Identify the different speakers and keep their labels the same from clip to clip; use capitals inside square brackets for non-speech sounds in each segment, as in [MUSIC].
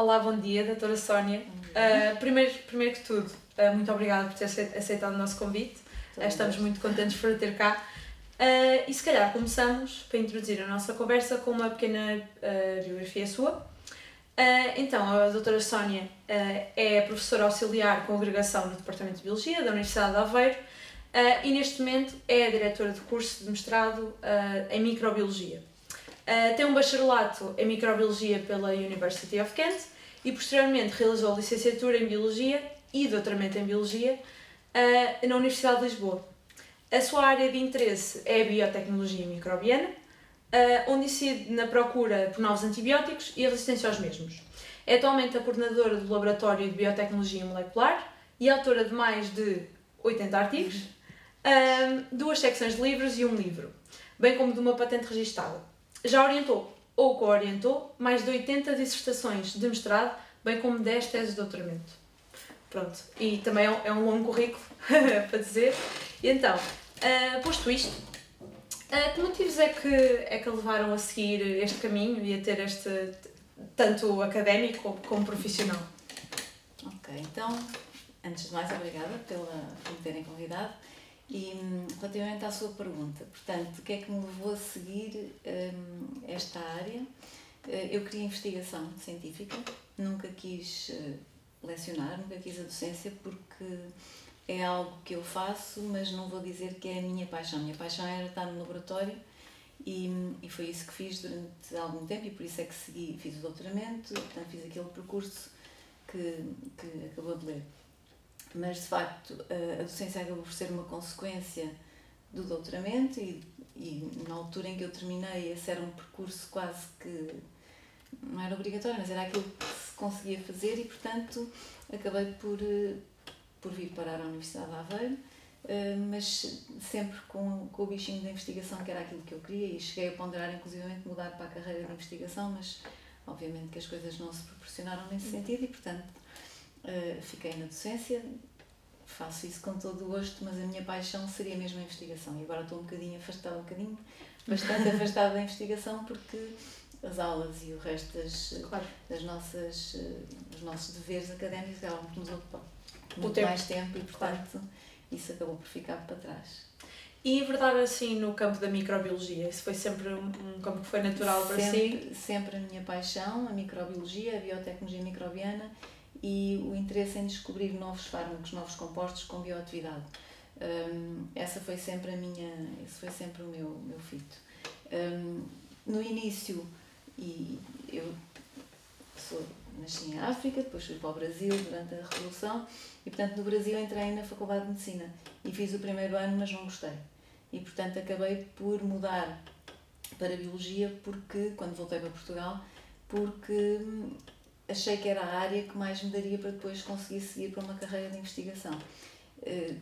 Speaker 1: Olá, bom dia, doutora Sónia. Uh, primeiro, primeiro que tudo, uh, muito obrigada por ter aceitado o nosso convite. Uh, estamos muito contentes por ter cá. e se calhar começamos para introduzir a nossa conversa com uma pequena biografia sua. então, a doutora Sónia é professora auxiliar com agregação no Departamento de Biologia da Universidade de Aveiro e neste momento é a diretora de curso de mestrado em Microbiologia. Uh, tem um bacharelato em Microbiologia pela University of Kent e posteriormente realizou licenciatura em Biologia e doutoramento em Biologia uh, na Universidade de Lisboa. A sua área de interesse é a biotecnologia microbiana, uh, onde incide na procura por novos antibióticos e a resistência aos mesmos. É atualmente a coordenadora do Laboratório de Biotecnologia Molecular e autora de mais de 80 artigos, duas secções de livros e um livro, bem como de uma patente registada já orientou ou co-orientou mais de 80 dissertações de mestrado, bem como 10 teses de doutoramento. Pronto, e também é um, é longo currículo [LAUGHS] para dizer. E então, uh, posto isto, uh, que motivos é que, é que levaram a seguir este caminho e a ter este, tanto académico como, como profissional?
Speaker 2: Ok, então, antes de mais, obrigada pela, por me terem convidado. E hum, relativamente à sua pergunta, portanto, o que é que me levou a seguir um, esta área? Eh, eu queria investigação científica, nunca quis eh, lecionar, nunca quis a docência porque é algo que eu faço, mas não vou dizer que é a minha paixão. A minha paixão era estar no laboratório e, hum, e foi isso que fiz durante algum tempo e por isso é que segui, fiz o doutoramento, portanto fiz aquele percurso que, que acabou de ler mas de facto a docência acabou por ser uma consequência do doutoramento e, e na altura em que eu terminei esse era um percurso quase que não era obrigatório, mas era aquilo que se conseguia fazer e portanto acabei por, por vir parar à Universidade de Aveiro, eh, mas sempre com, com o bichinho da investigação que era aquilo que eu queria e cheguei a ponderar inclusivamente mudar para a carreira de investigação, mas obviamente que as coisas não se proporcionaram nesse sentido e portanto Uh, fiquei na docência, faço isso com todo o gosto, mas a minha paixão seria mesmo a investigação. E agora estou um bocadinho afastada, um bocadinho, bastante [LAUGHS] afastada da investigação, porque as aulas e o resto das, claro. das nossas, eh, dos nossos deveres académicos acabam por nos ocupar muito tempo. mais tempo e, portanto, claro. isso acabou por ficar para trás.
Speaker 1: E verdade assim no campo da microbiologia? Isso foi sempre um, campo que foi natural
Speaker 2: sempre,
Speaker 1: para
Speaker 2: si? Sempre a minha paixão, a microbiologia, a biotecnologia microbiana e o interesse em descobrir novos fármacos, novos compostos com bioatividade. Um, essa foi sempre a minha, esse foi sempre o meu, meu fito. Um, no início, e eu sou, nasci em África, depois fui para o Brasil durante a Revolução e portanto no Brasil entrei na Faculdade de Medicina e fiz o primeiro ano mas não gostei e portanto acabei por mudar para a Biologia porque, quando voltei para Portugal, porque achei que era a área que mais me daria para depois conseguir seguir para uma carreira de investigação. Eh,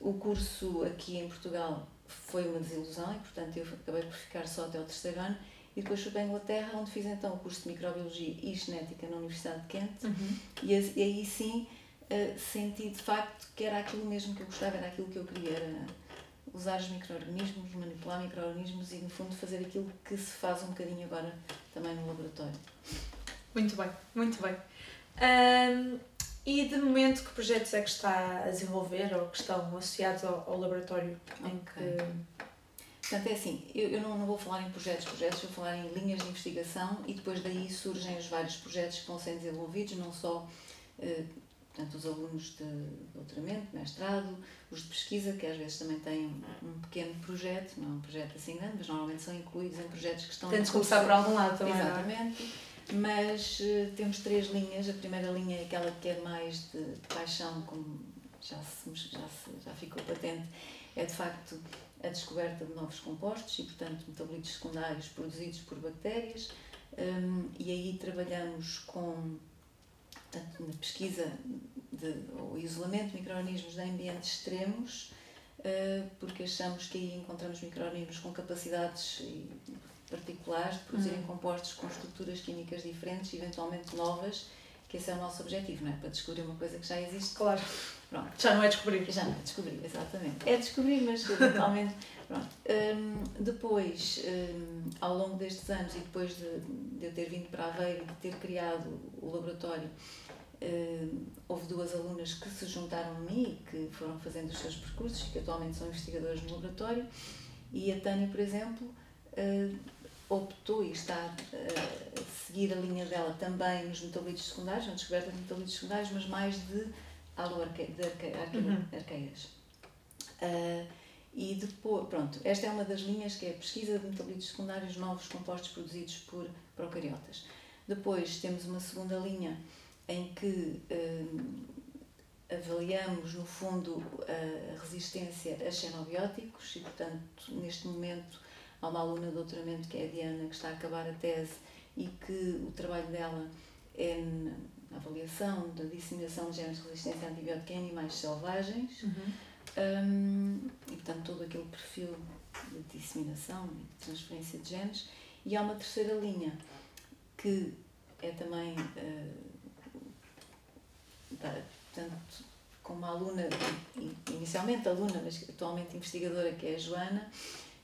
Speaker 2: o curso aqui em Portugal foi uma desilusão e, portanto, eu acabei por ficar só até o terceiro ano e depois fui para a Inglaterra, onde fiz então o curso de Microbiologia e Genética na Universidade de Kent uhum. e, aí sim eh, senti de facto que era aquilo mesmo que eu gostava, era aquilo que eu queria, era usar os micro-organismos, manipular micro-organismos e, no fundo, fazer aquilo que se faz um bocadinho agora também no laboratório.
Speaker 1: Muito bem, muito bem. Um, e de momento, que projetos é que está a desenvolver ou que estão associados ao, ao laboratório em que.
Speaker 2: Portanto, é assim, eu, eu não, não vou falar em projetos, projetos, vou falar em linhas de investigação e depois daí surgem os vários projetos que vão sendo desenvolvidos, não só eh, portanto, os alunos de doutoramento, mestrado, os de pesquisa, que às vezes também têm um pequeno projeto, não é um projeto assim grande, mas normalmente são incluídos em projetos que estão...
Speaker 1: Tem de começar por algum lado também,
Speaker 2: é? Mas uh, temos três linhas. A primeira linha é aquela que é mais de, de paixão, como já, se, já, se, já ficou patente, é de facto a descoberta de novos compostos e, portanto, metabolitos secundários produzidos por bactérias. Um, e aí trabalhamos com, portanto, na pesquisa de, o isolamento de micro-organismos de ambientes extremos, uh, porque achamos que aí encontramos micro-organismos com capacidades particulares de produzirem uhum. compostos com estruturas químicas diferentes, eventualmente novas, que esse é o nosso objetivo, não é? Para descobrir uma coisa que já existe.
Speaker 1: Claro.
Speaker 2: Pronto.
Speaker 1: Já não é descobrir.
Speaker 2: Já não é descobrir, exatamente. É descobrir, mas [LAUGHS] eventualmente. Pronto. Um, depois, um, ao longo destes anos e depois de, de eu ter vindo para Aveiro e de ter criado o laboratório, um, houve duas alunas que se juntaram a mim e que foram fazendo os seus percursos e que atualmente são investigadoras no laboratório. E a Tânia, por exemplo, uh, optou e está a seguir a linha dela também nos metabolitos secundários, na descoberta de metabolitos secundários, mas mais de aloarqueiras. Uhum. Uh, e depois, pronto, esta é uma das linhas que é a pesquisa de metabolitos secundários novos compostos produzidos por procariotas. Depois temos uma segunda linha em que uh, avaliamos, no fundo, a resistência a xenobióticos e, portanto, neste momento há uma aluna de doutoramento que é a Diana, que está a acabar a tese e que o trabalho dela é na avaliação da disseminação de genes de resistência a antibiótica em animais selvagens uhum. um, e, portanto, todo aquele perfil de disseminação e de transferência de genes. E há uma terceira linha que é também, uh, portanto, com uma aluna, inicialmente aluna, mas atualmente investigadora, que é a Joana,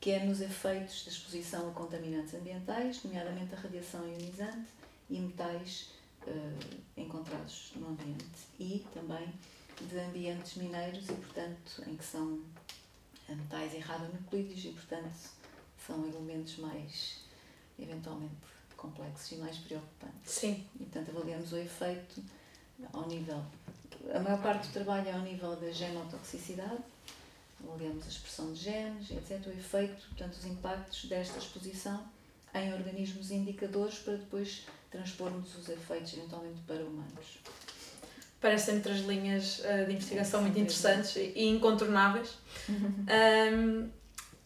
Speaker 2: que é nos efeitos da exposição a contaminantes ambientais, nomeadamente a radiação ionizante e metais uh, encontrados no ambiente e também de ambientes mineiros e, portanto, em que são metais e radionuclídeos e, portanto, são elementos mais, eventualmente, complexos e mais preocupantes.
Speaker 1: Sim.
Speaker 2: E, portanto, avaliamos o efeito ao nível... A maior parte do trabalho é ao nível da genotoxicidade, avaliamos a expressão de genes, etc., o efeito, portanto, os impactos desta exposição em organismos indicadores para depois transpormos os efeitos eventualmente para humanos.
Speaker 1: Parecem-me três linhas uh, de investigação muito interessantes e incontornáveis. [LAUGHS] um,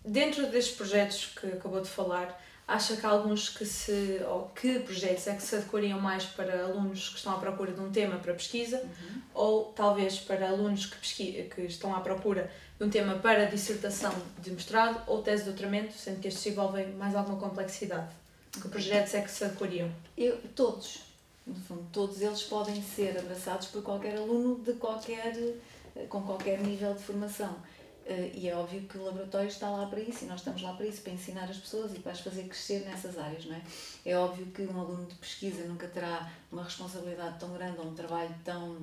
Speaker 1: dentro destes projetos que acabou de falar, acha que há alguns que se, ou que projetos é que se adequariam mais para alunos que estão à procura de um tema para pesquisa, uhum. ou talvez para alunos que, pesqui, que estão à procura um tema para dissertação de mestrado ou tese de doutoramento, sendo que estes envolvem mais alguma complexidade? Que projetos é que se adequariam?
Speaker 2: Eu, todos. No fundo, todos eles podem ser abraçados por qualquer aluno de qualquer, com qualquer nível de formação. Eh, e é óbvio que o laboratório está lá para isso e nós estamos lá para isso, para ensinar as pessoas e para as fazer crescer nessas áreas, não é? É óbvio que um aluno de pesquisa nunca terá uma responsabilidade tão grande ou um trabalho tão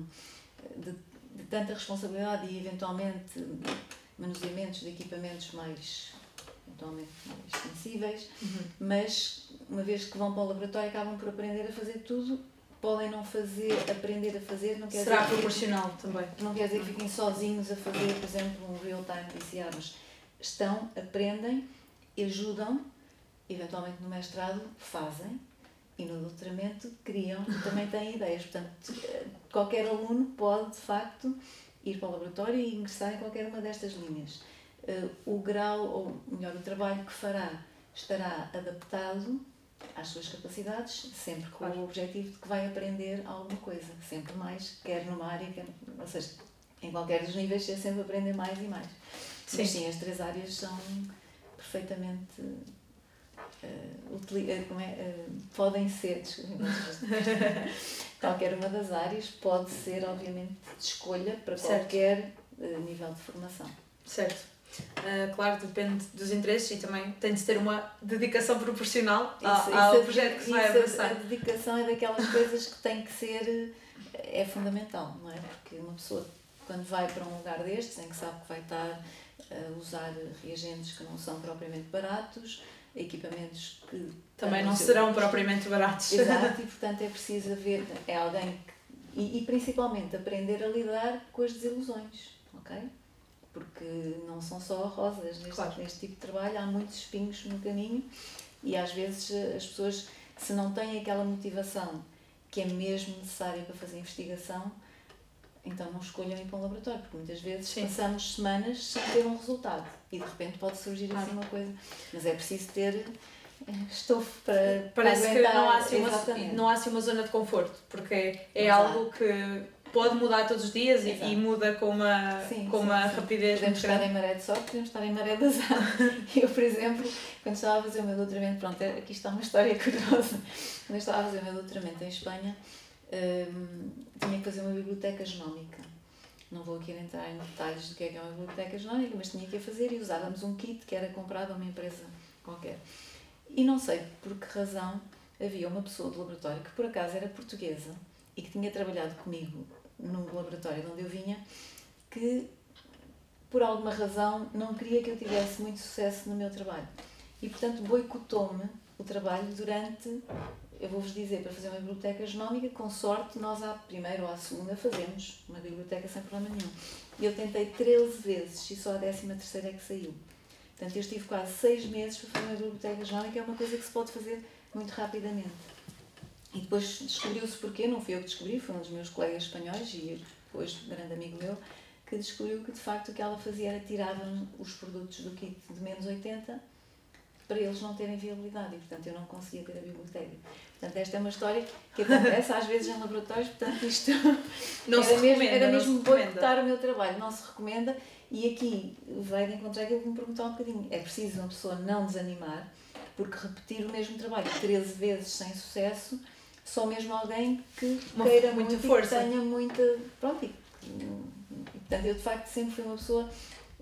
Speaker 2: eh, de, de tanta responsabilidade e eventualmente manuseamentos de equipamentos mais eventualmente mais sensíveis, uhum. mas uma vez que vão para o laboratório acabam por aprender a fazer tudo podem não fazer, aprender a fazer, não quer
Speaker 1: Será dizer proporcional que, também.
Speaker 2: Não quer dizer que fiquem sozinhos a fazer, por exemplo, um real-time PCR, mas estão, aprendem, ajudam, eventualmente no mestrado fazem e no doutoramento criam também têm ideias. Portanto, qualquer aluno pode, de facto, ir para o laboratório e ingressar em qualquer uma destas linhas. Eh, o grau, ou melhor, o trabalho que fará estará adaptado às suas capacidades, sempre com claro. o objetivo de que vai aprender alguma coisa, sempre mais, quer numa área, quer, ou seja, em qualquer dos níveis, é sempre aprender mais e mais. Sim. Mas sim, as três áreas são perfeitamente. Uh, uh, como é, uh, podem ser, [LAUGHS] qualquer uma das áreas pode ser, obviamente, de escolha para certo. qualquer nível de formação.
Speaker 1: Certo. Uh, claro, depende dos interesses e também tem de ter uma dedicação proporcional isso, ao, ao isso, projeto que se vai avançar.
Speaker 2: A dedicação é daquelas coisas que tem que ser, é fundamental, não é? Porque uma pessoa, quando vai para um lugar destes, em que sabe que vai estar a usar reagentes que não são propriamente baratos, equipamentos que.
Speaker 1: Também não serão custo. propriamente baratos.
Speaker 2: Exato, e portanto é preciso haver, é alguém que. E, e principalmente aprender a lidar com as desilusões, ok? porque não são só rosas neste, claro. neste tipo de trabalho, há muitos espinhos no caminho e às vezes as pessoas, se não têm aquela motivação que é mesmo necessária para fazer investigação, então não escolham ir para um laboratório, porque muitas vezes Sim. passamos semanas sem ter um resultado e de repente pode surgir assim uma coisa. Mas é preciso ter eh, estofo para,
Speaker 1: Parece para que não há, assim uma, não há assim uma zona de conforto, porque é Exato. algo que pode mudar todos os dias e, e, muda com uma, sim, com sim, uma sim. rapidez.
Speaker 2: Podemos estar em maré de sorte, podemos estar em maré de azar. [LAUGHS] eu, por exemplo, quando estava a fazer o meu doutoramento, pronto, aqui está uma história curiosa. Quando eu estava a fazer o meu doutoramento em Espanha, tinha que fazer uma biblioteca genómica. Não vou aqui entrar em detalhes do que é que é uma biblioteca genómica, mas tinha que a fazer e usávamos um kit que era comprado a uma empresa qualquer. E não sei por que razão havia uma pessoa do laboratório que por acaso era portuguesa e que tinha trabalhado comigo no laboratório de onde eu vinha, que por alguma razão não queria que eu tivesse muito sucesso no meu trabalho. E portanto boicotou-me o trabalho durante, eu vou-vos dizer, para fazer uma biblioteca genómica, com sorte nós à primeira ou à segunda fazemos uma biblioteca sem problema nenhum. E eu tentei 13 vezes e só a 13 terceira é que saiu. Portanto, eu estive quase 6 meses para fazer uma biblioteca genómica, é uma coisa que se pode fazer muito rapidamente. E depois descobriu-se porquê, não fui eu que descobri, foi um dos meus colegas espanhóis e depois um grande amigo meu, que descobriu que de facto o que ela fazia era tirar os produtos do kit de menos 80 para eles não terem viabilidade e portanto eu não conseguia ter a biblioteca. Portanto, esta é uma história que acontece às vezes em laboratórios, portanto isto
Speaker 1: não
Speaker 2: era,
Speaker 1: mesmo,
Speaker 2: era mesmo boicotar o meu trabalho, não se recomenda e aqui vai de encontrar aquilo que me perguntou um bocadinho. É preciso uma pessoa não desanimar, porque repetir o mesmo trabalho 13 vezes sem sucesso só mesmo alguém que
Speaker 1: Uma,
Speaker 2: queira
Speaker 1: muita
Speaker 2: muito
Speaker 1: força.
Speaker 2: que tenha muita. Pronto, e, e, portanto, eu de facto sempre fui uma pessoa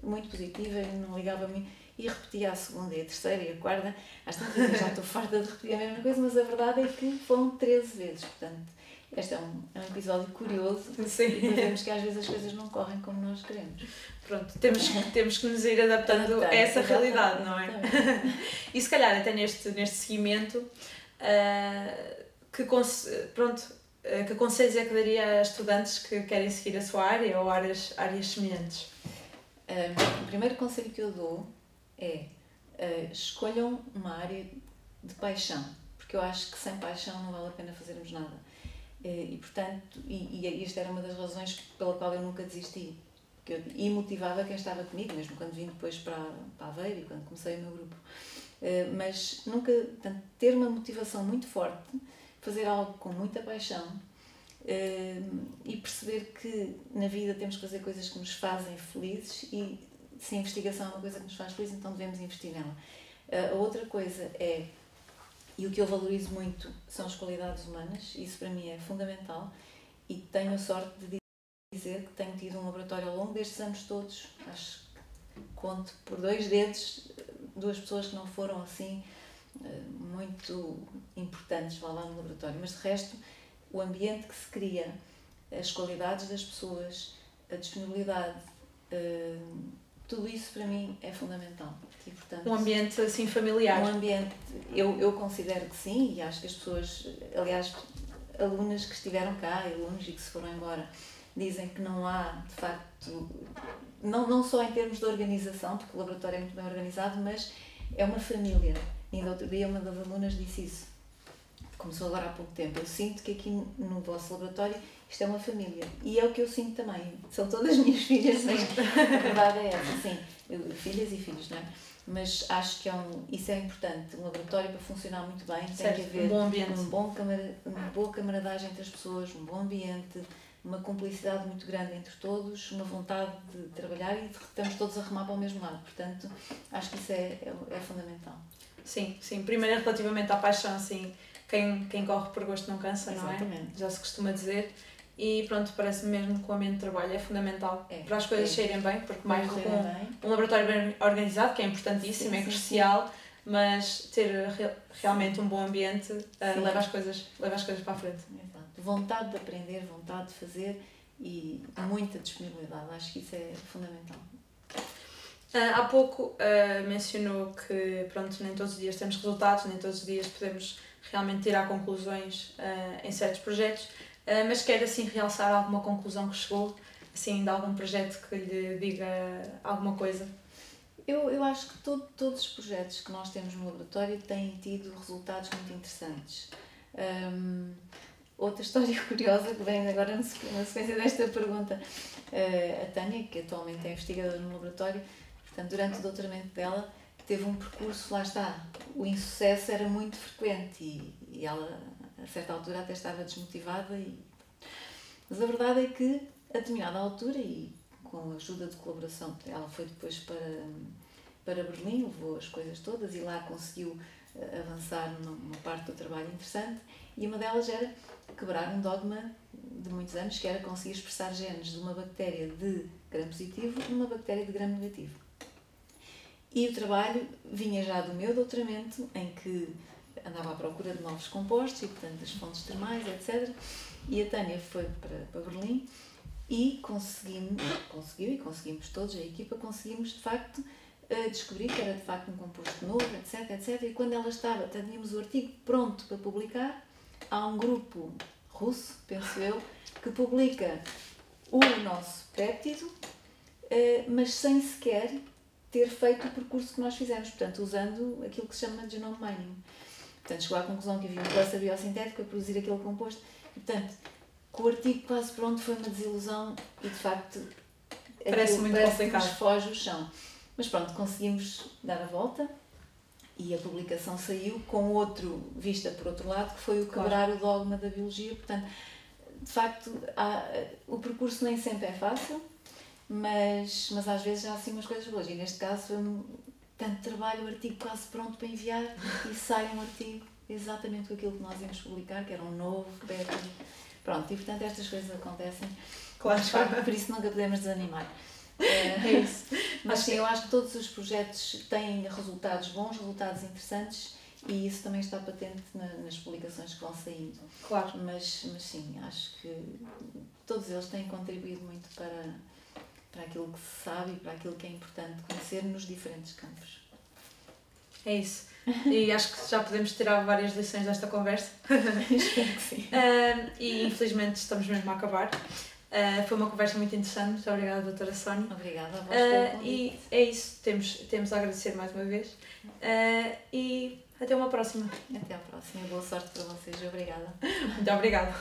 Speaker 2: muito positiva e não ligava a mim. E repetia a segunda, e a terceira, e a quarta. Às tantas já estou farta de repetir a mesma coisa, mas a verdade é que foram 13 vezes. Portanto, este é um, é um episódio curioso.
Speaker 1: Sim.
Speaker 2: E vemos que às vezes as coisas não correm como nós queremos.
Speaker 1: Pronto, temos, temos que nos ir adaptando
Speaker 2: Adaptar,
Speaker 1: a essa realidade, não é? E se calhar até neste, neste seguimento, uh, que, pronto, uh, que conselhos é que daria a estudantes que querem seguir a sua área ou áreas, áreas semelhantes?
Speaker 2: Um, o primeiro conselho que eu dou é uh, escolham uma área de paixão, porque eu acho que sem paixão não vale a pena fazermos nada. Uh, e portanto, e, e esta era uma das razões pela qual eu nunca desisti. Que eu, e motivava quem estava comigo, mesmo quando vim depois para, para Aveiro e quando comecei o meu grupo. Uh, mas nunca, portanto, ter uma motivação muito forte, fazer algo com muita paixão e perceber que na vida temos que fazer coisas que nos fazem felizes e se a investigação é uma coisa que nos faz felizes, então devemos investir nela. Uh, a outra coisa é, e o que eu valorizo muito são as qualidades humanas, isso para mim é fundamental e tenho a sorte de dizer que tenho tido um laboratório ao longo destes anos todos, acho que conto por dois dedos duas pessoas que não foram assim muito importantes lá no laboratório, mas de resto o ambiente que se cria, as qualidades das pessoas, a disponibilidade, tudo isso para mim é fundamental. E, portanto,
Speaker 1: Um ambiente assim familiar.
Speaker 2: um ambiente, eu, eu considero que sim, e acho que as pessoas, aliás, alunas que estiveram cá, alunos e que se foram embora, dizem que não há, de facto, não, não só em termos de organização, porque o laboratório é muito bem organizado, mas é uma família. Ainda outro dia uma das alunas disse isso. Começou agora há pouco tempo. Eu sinto que aqui no vosso laboratório isto é uma família. E é o que eu sinto também. São todas minhas filhas, mas a verdade é essa, sim. Filhas e filhos, não é? Mas acho que é um, isso é importante. Um laboratório para funcionar muito bem tem
Speaker 1: Certo,
Speaker 2: que haver
Speaker 1: um bom ambiente.
Speaker 2: um bom camara, uma boa camaradagem entre as pessoas, um bom ambiente, uma cumplicidade muito grande entre todos, uma vontade de trabalhar e estamos todos a remar para o mesmo lado. Portanto, acho que isso é, é, é fundamental.
Speaker 1: Sim, sim. Primeiro, relativamente à paixão, assim, quem, quem corre por gosto não cansa, não é?
Speaker 2: Exatamente.
Speaker 1: Já se costuma dizer. E pronto, parece-me mesmo que o ambiente de trabalho é fundamental
Speaker 2: É,
Speaker 1: para as coisas
Speaker 2: é.
Speaker 1: saírem bem, porque mais do que um, um laboratório bem organizado, que é importantíssimo,
Speaker 2: Sim,
Speaker 1: é
Speaker 2: sim,
Speaker 1: crucial, mas ter re- realmente um bom ambiente uh,
Speaker 2: Sim.
Speaker 1: leva, as coisas, leva as coisas para a frente.
Speaker 2: Exato. Vontade de aprender, vontade de fazer e muita disponibilidade. Acho que isso é fundamental.
Speaker 1: Ah, há pouco ah, mencionou que pronto, nem todos os dias temos resultados, nem todos os dias podemos realmente tirar conclusões ah, em certos projetos, mas quer assim realçar alguma conclusão que chegou, assim, de algum projeto que lhe diga alguma coisa?
Speaker 2: Eu, eu acho que todo, todos os projetos que nós temos no laboratório têm tido resultados muito interessantes. Hum, outra [LAUGHS] história curiosa que vem agora na sequ- na sequência desta pergunta, eh, a Tânia, que atualmente é investigadora no laboratório, portanto, durante o doutoramento dela, teve um percurso, lá está, o insucesso era muito frequente e, e ela, a certa altura, até estava desmotivada. E... Mas a verdade é que, a determinada altura, e com a ajuda de colaboração, ela foi depois para, para Berlim, levou as coisas todas e lá conseguiu uh, avançar numa parte do trabalho interessante e uma delas era quebrar um dogma de muitos anos, que era conseguir expressar genes de uma bactéria de gram positivo numa bactéria de gram negativo. E o trabalho vinha já do meu doutoramento, em que andava à procura de novos compostos e, portanto, das fontes termais, etc. E a Tânia foi para, para Berlim e conseguimos, conseguiu e conseguimos todos, a equipa, conseguimos de facto eh, descobrir que era de facto um composto novo, etc, etc. E quando ela estava, tínhamos o artigo pronto para publicar, há um grupo russo, penso eu, que publica o nosso péptido, eh, mas sem sequer ter feito o percurso que nós fizemos, portanto, usando aquilo que se chama genome mining. Portanto, chegou à conclusão que havia um cluster biosintético a produzir aquele composto. E, portanto, com o artigo quase pronto foi uma desilusão e, de facto,
Speaker 1: parece muito
Speaker 2: parece
Speaker 1: complicado.
Speaker 2: Que nos foge o chão. Mas pronto, conseguimos dar a volta e a publicação saiu com outro vista por outro lado, que foi o quebrar claro. o dogma da biologia. Portanto, de facto, há, o percurso nem sempre é fácil, mas, mas às vezes há assim umas coisas boas. E neste caso foi tanto trabalho, o artigo quase pronto para enviar e sai um artigo exatamente com aquilo que nós íamos publicar, que era um novo pétalo. Pronto, e portanto estas coisas acontecem. Claro. Mas, por isso nunca podemos desanimar. [LAUGHS] É isso. Mas sim, eu acho que todos os projetos têm resultados bons, resultados interessantes e isso também está patente na, nas publicações que vão saindo.
Speaker 1: Claro.
Speaker 2: Mas, mas sim, acho que todos eles têm contribuído muito para, para aquilo que se sabe e para aquilo que é importante conhecer nos diferentes campos.
Speaker 1: É isso. [LAUGHS] E acho que já podemos tirar várias lições desta conversa. [LAUGHS]
Speaker 2: Espero que sim.
Speaker 1: Uh, e infelizmente estamos mesmo a acabar. Uh, foi uma conversa muito interessante. Muito obrigada, doutora Sónia.
Speaker 2: Obrigada a vós
Speaker 1: uh, E é isso. Temos, temos a agradecer mais uma vez. Uh, e até uma próxima.
Speaker 2: Até a próxima. Boa sorte para vocês. Obrigada.
Speaker 1: Muito obrigada.